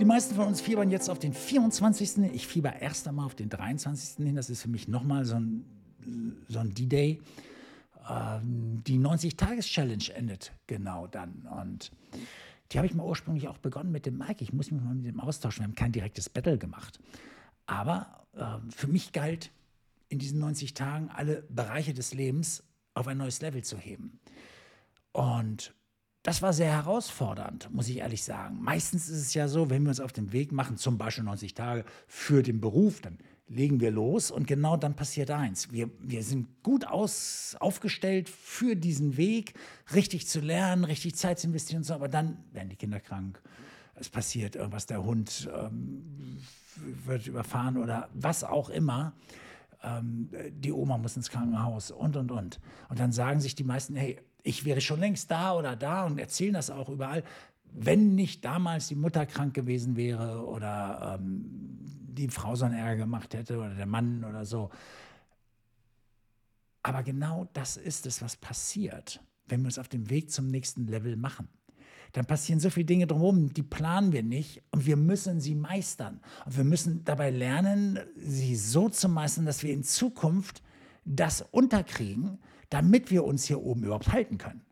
Die meisten von uns fiebern jetzt auf den 24. Ich fieber erst einmal auf den 23. hin. Das ist für mich nochmal so ein, so ein D-Day. Ähm, die 90-Tages-Challenge endet genau dann. Und die habe ich mal ursprünglich auch begonnen mit dem Mike. Ich muss mich mal mit dem austauschen. Wir haben kein direktes Battle gemacht. Aber äh, für mich galt in diesen 90 Tagen alle Bereiche des Lebens auf ein neues Level zu heben. Und das war sehr herausfordernd, muss ich ehrlich sagen. Meistens ist es ja so, wenn wir uns auf den Weg machen, zum Beispiel 90 Tage für den Beruf, dann legen wir los und genau dann passiert eins. Wir, wir sind gut aus, aufgestellt für diesen Weg, richtig zu lernen, richtig Zeit zu investieren und so, aber dann werden die Kinder krank. Es passiert irgendwas, der Hund ähm, wird überfahren oder was auch immer. Ähm, die Oma muss ins Krankenhaus und, und, und. Und dann sagen sich die meisten, hey, ich wäre schon längst da oder da und erzählen das auch überall, wenn nicht damals die Mutter krank gewesen wäre oder ähm, die Frau so einen Ärger gemacht hätte oder der Mann oder so. Aber genau das ist es, was passiert, wenn wir uns auf dem Weg zum nächsten Level machen. Dann passieren so viele Dinge drumherum, die planen wir nicht und wir müssen sie meistern. Und wir müssen dabei lernen, sie so zu meistern, dass wir in Zukunft das unterkriegen, damit wir uns hier oben überhaupt halten können.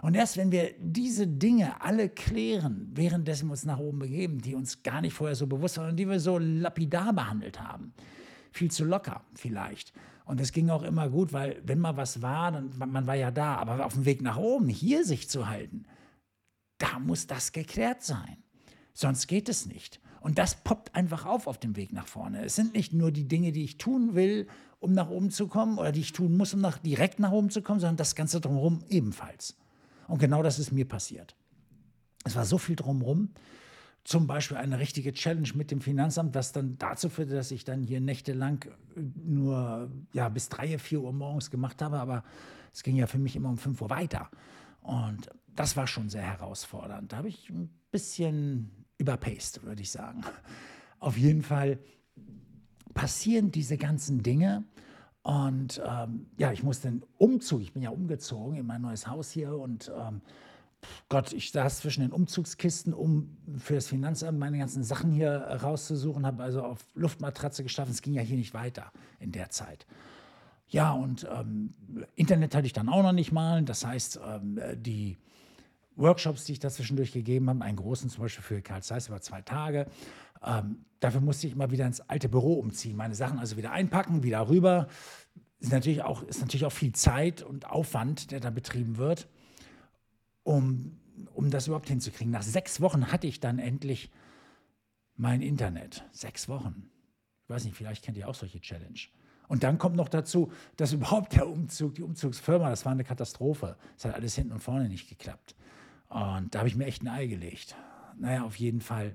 Und erst wenn wir diese Dinge alle klären, währenddessen wir uns nach oben begeben, die uns gar nicht vorher so bewusst waren und die wir so lapidar behandelt haben, viel zu locker vielleicht. Und es ging auch immer gut, weil wenn mal was war, dann man war ja da, aber auf dem Weg nach oben, hier sich zu halten, da muss das geklärt sein. Sonst geht es nicht. Und das poppt einfach auf auf dem Weg nach vorne. Es sind nicht nur die Dinge, die ich tun will um nach oben zu kommen oder die ich tun muss, um nach, direkt nach oben zu kommen, sondern das Ganze drumherum ebenfalls. Und genau das ist mir passiert. Es war so viel drumherum. Zum Beispiel eine richtige Challenge mit dem Finanzamt, was dann dazu führte, dass ich dann hier nächtelang nur ja, bis 3, 4 Uhr morgens gemacht habe. Aber es ging ja für mich immer um 5 Uhr weiter. Und das war schon sehr herausfordernd. Da habe ich ein bisschen überpaced, würde ich sagen. Auf jeden Fall passieren diese ganzen Dinge. Und ähm, ja, ich musste den Umzug, ich bin ja umgezogen in mein neues Haus hier und ähm, Gott, ich saß zwischen den Umzugskisten, um für das Finanzamt meine ganzen Sachen hier rauszusuchen, habe also auf Luftmatratze geschlafen. Es ging ja hier nicht weiter in der Zeit. Ja, und ähm, Internet hatte ich dann auch noch nicht mal. Das heißt, ähm, die Workshops, die ich dazwischendurch gegeben habe, einen großen zum Beispiel für Karl Zeiss über zwei Tage, ähm, dafür musste ich immer wieder ins alte Büro umziehen, meine Sachen also wieder einpacken, wieder rüber. Ist natürlich auch, ist natürlich auch viel Zeit und Aufwand, der da betrieben wird, um, um das überhaupt hinzukriegen. Nach sechs Wochen hatte ich dann endlich mein Internet. Sechs Wochen. Ich weiß nicht, vielleicht kennt ihr auch solche Challenge. Und dann kommt noch dazu, dass überhaupt der Umzug, die Umzugsfirma, das war eine Katastrophe. Es hat alles hinten und vorne nicht geklappt. Und da habe ich mir echt ein Ei gelegt. Naja, auf jeden Fall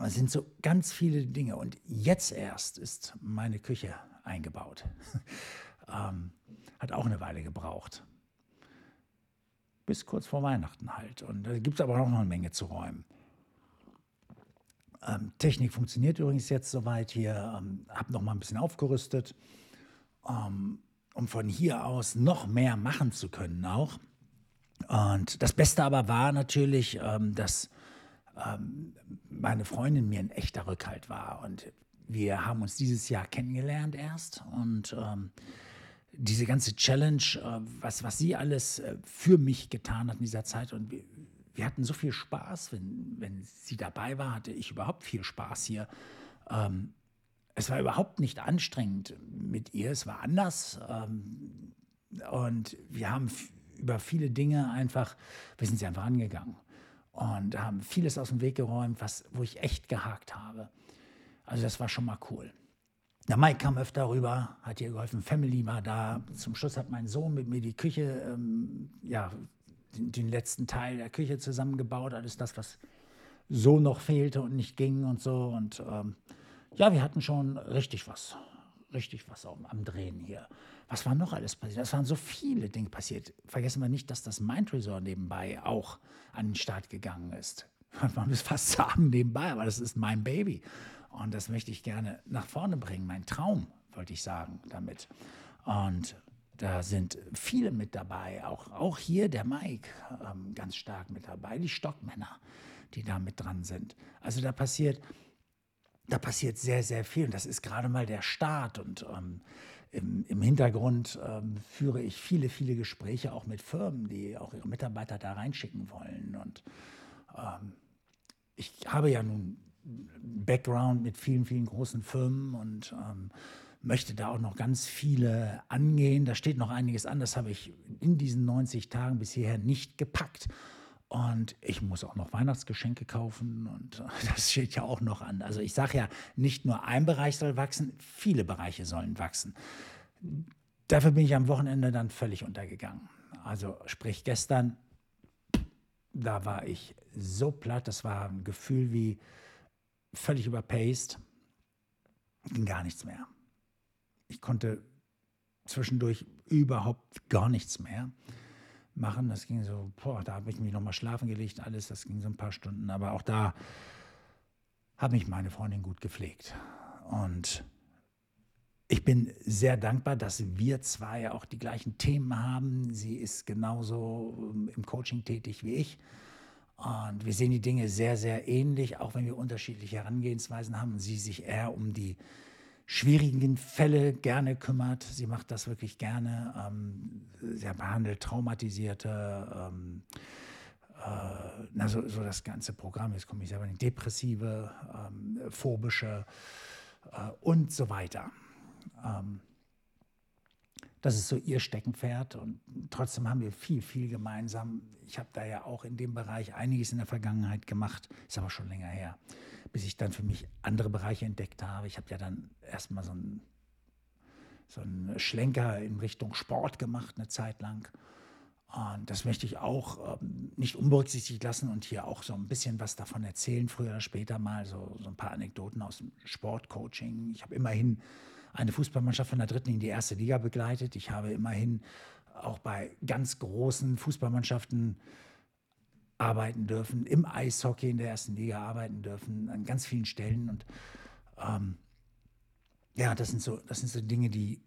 es sind so ganz viele Dinge. Und jetzt erst ist meine Küche eingebaut. ähm, hat auch eine Weile gebraucht. Bis kurz vor Weihnachten halt. Und da gibt es aber auch noch eine Menge zu räumen. Ähm, Technik funktioniert übrigens jetzt soweit hier. Ähm, habe noch mal ein bisschen aufgerüstet, ähm, um von hier aus noch mehr machen zu können auch. Und das Beste aber war natürlich, ähm, dass ähm, meine Freundin mir ein echter Rückhalt war. Und wir haben uns dieses Jahr kennengelernt erst. Und ähm, diese ganze Challenge, äh, was, was sie alles äh, für mich getan hat in dieser Zeit. Und wir, wir hatten so viel Spaß, wenn, wenn sie dabei war, hatte ich überhaupt viel Spaß hier. Ähm, es war überhaupt nicht anstrengend mit ihr, es war anders. Ähm, und wir haben über viele Dinge einfach, wir sind sie einfach angegangen und haben vieles aus dem Weg geräumt, was, wo ich echt gehakt habe. Also das war schon mal cool. Der Mike kam öfter rüber, hat ihr geholfen, Family war da. Zum Schluss hat mein Sohn mit mir die Küche, ähm, ja, den, den, letzten Teil der Küche zusammengebaut. Alles das, was so noch fehlte und nicht ging und so. Und ähm, ja, wir hatten schon richtig was, richtig was am, am Drehen hier. Was war noch alles passiert? Es waren so viele Dinge passiert. Vergessen wir nicht, dass das Mind Resort nebenbei auch an den Start gegangen ist. Man muss fast sagen nebenbei, aber das ist mein Baby. Und das möchte ich gerne nach vorne bringen. Mein Traum, wollte ich sagen damit. Und da sind viele mit dabei, auch, auch hier der Mike ähm, ganz stark mit dabei, die Stockmänner, die da mit dran sind. Also da passiert, da passiert sehr, sehr viel. Und das ist gerade mal der Start. Und ähm, im, im, Hintergrund ähm, führe ich viele, viele Gespräche auch mit Firmen, die auch ihre Mitarbeiter da reinschicken wollen. Und ähm, ich habe ja nun Background mit vielen, vielen großen Firmen und ähm, möchte da auch noch ganz viele angehen. Da steht noch einiges an, das habe ich in diesen 90 Tagen bis hierher nicht gepackt. Und ich muss auch noch Weihnachtsgeschenke kaufen und das steht ja auch noch an. Also ich sage ja, nicht nur ein Bereich soll wachsen, viele Bereiche sollen wachsen. Dafür bin ich am Wochenende dann völlig untergegangen. Also sprich gestern, da war ich so platt, das war ein Gefühl wie völlig überpaced, ging gar nichts mehr. Ich konnte zwischendurch überhaupt gar nichts mehr machen. Das ging so, boah, da habe ich mich nochmal schlafen gelegt, alles, das ging so ein paar Stunden. Aber auch da hat mich meine Freundin gut gepflegt. Und ich bin sehr dankbar, dass wir zwei auch die gleichen Themen haben. Sie ist genauso ähm, im Coaching tätig wie ich. Und wir sehen die Dinge sehr, sehr ähnlich, auch wenn wir unterschiedliche Herangehensweisen haben. Sie sich eher um die schwierigen Fälle gerne kümmert. Sie macht das wirklich gerne. Ähm, sie behandelt Traumatisierte, ähm, äh, na, so, so, das ganze Programm. Jetzt komme ich selber in Depressive, ähm, Phobische äh, und so weiter. Ähm, das ist so ihr Steckenpferd und trotzdem haben wir viel, viel gemeinsam. Ich habe da ja auch in dem Bereich einiges in der Vergangenheit gemacht, ist aber schon länger her bis ich dann für mich andere Bereiche entdeckt habe. Ich habe ja dann erstmal so einen, so einen Schlenker in Richtung Sport gemacht, eine Zeit lang. Und das möchte ich auch ähm, nicht unberücksichtigt lassen und hier auch so ein bisschen was davon erzählen, früher oder später mal, so, so ein paar Anekdoten aus dem Sportcoaching. Ich habe immerhin eine Fußballmannschaft von der dritten in die erste Liga begleitet. Ich habe immerhin auch bei ganz großen Fußballmannschaften arbeiten dürfen, im Eishockey in der ersten Liga arbeiten dürfen, an ganz vielen Stellen. Und ähm, ja, das sind, so, das sind so Dinge, die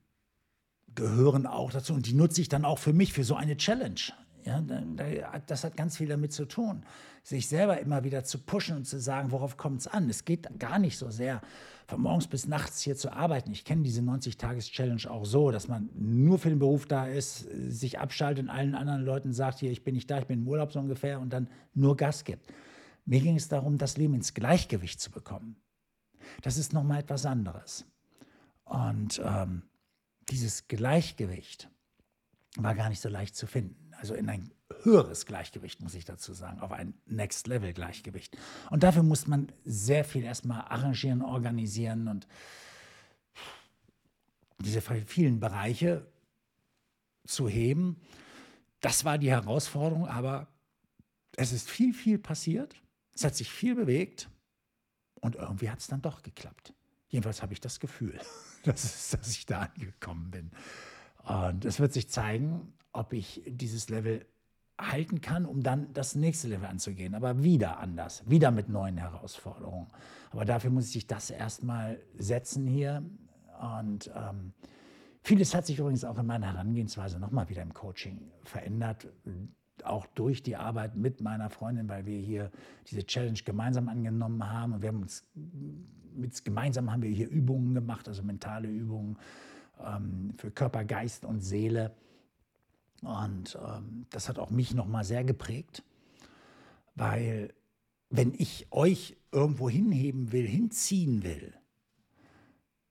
gehören auch dazu und die nutze ich dann auch für mich, für so eine Challenge. Ja, das hat ganz viel damit zu tun, sich selber immer wieder zu pushen und zu sagen, worauf kommt es an. Es geht gar nicht so sehr, von morgens bis nachts hier zu arbeiten. Ich kenne diese 90-Tages-Challenge auch so, dass man nur für den Beruf da ist, sich abschaltet und allen anderen Leuten sagt, hier, ich bin nicht da, ich bin im Urlaub so ungefähr und dann nur Gas gibt. Mir ging es darum, das Leben ins Gleichgewicht zu bekommen. Das ist nochmal etwas anderes. Und ähm, dieses Gleichgewicht war gar nicht so leicht zu finden also in ein höheres Gleichgewicht, muss ich dazu sagen, auf ein Next-Level-Gleichgewicht. Und dafür muss man sehr viel erstmal arrangieren, organisieren und diese vielen Bereiche zu heben. Das war die Herausforderung, aber es ist viel, viel passiert. Es hat sich viel bewegt und irgendwie hat es dann doch geklappt. Jedenfalls habe ich das Gefühl, dass, dass ich da angekommen bin. Und es wird sich zeigen, ob ich dieses Level halten kann, um dann das nächste Level anzugehen. Aber wieder anders, wieder mit neuen Herausforderungen. Aber dafür muss ich das erstmal setzen hier. Und ähm, vieles hat sich übrigens auch in meiner Herangehensweise nochmal wieder im Coaching verändert. Auch durch die Arbeit mit meiner Freundin, weil wir hier diese Challenge gemeinsam angenommen haben. Und wir haben uns mit, gemeinsam haben wir hier Übungen gemacht, also mentale Übungen ähm, für Körper, Geist und Seele und ähm, das hat auch mich nochmal sehr geprägt, weil wenn ich euch irgendwo hinheben will, hinziehen will,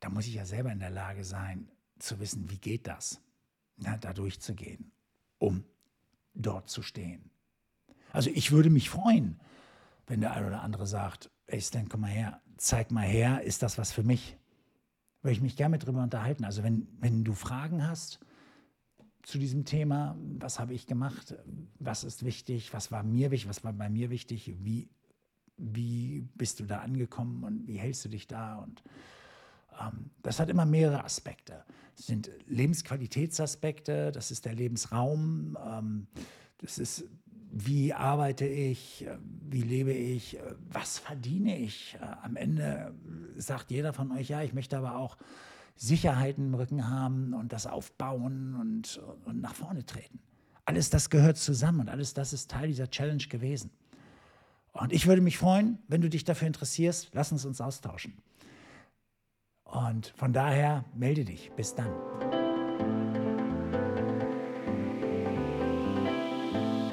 dann muss ich ja selber in der Lage sein, zu wissen, wie geht das, ja, da durchzugehen, um dort zu stehen. Also ich würde mich freuen, wenn der eine oder andere sagt, ey Stan, komm mal her, zeig mal her, ist das was für mich? Würde ich mich gerne mit drüber unterhalten. Also wenn, wenn du Fragen hast, zu diesem Thema. Was habe ich gemacht? Was ist wichtig? Was war mir wichtig? Was war bei mir wichtig? Wie, wie bist du da angekommen und wie hältst du dich da? Und ähm, das hat immer mehrere Aspekte. Das sind Lebensqualitätsaspekte, das ist der Lebensraum, ähm, das ist, wie arbeite ich, wie lebe ich, was verdiene ich. Äh, am Ende sagt jeder von euch, ja, ich möchte aber auch Sicherheiten im Rücken haben und das aufbauen und, und nach vorne treten. Alles das gehört zusammen und alles das ist Teil dieser Challenge gewesen. Und ich würde mich freuen, wenn du dich dafür interessierst. Lass uns uns austauschen. Und von daher melde dich. Bis dann.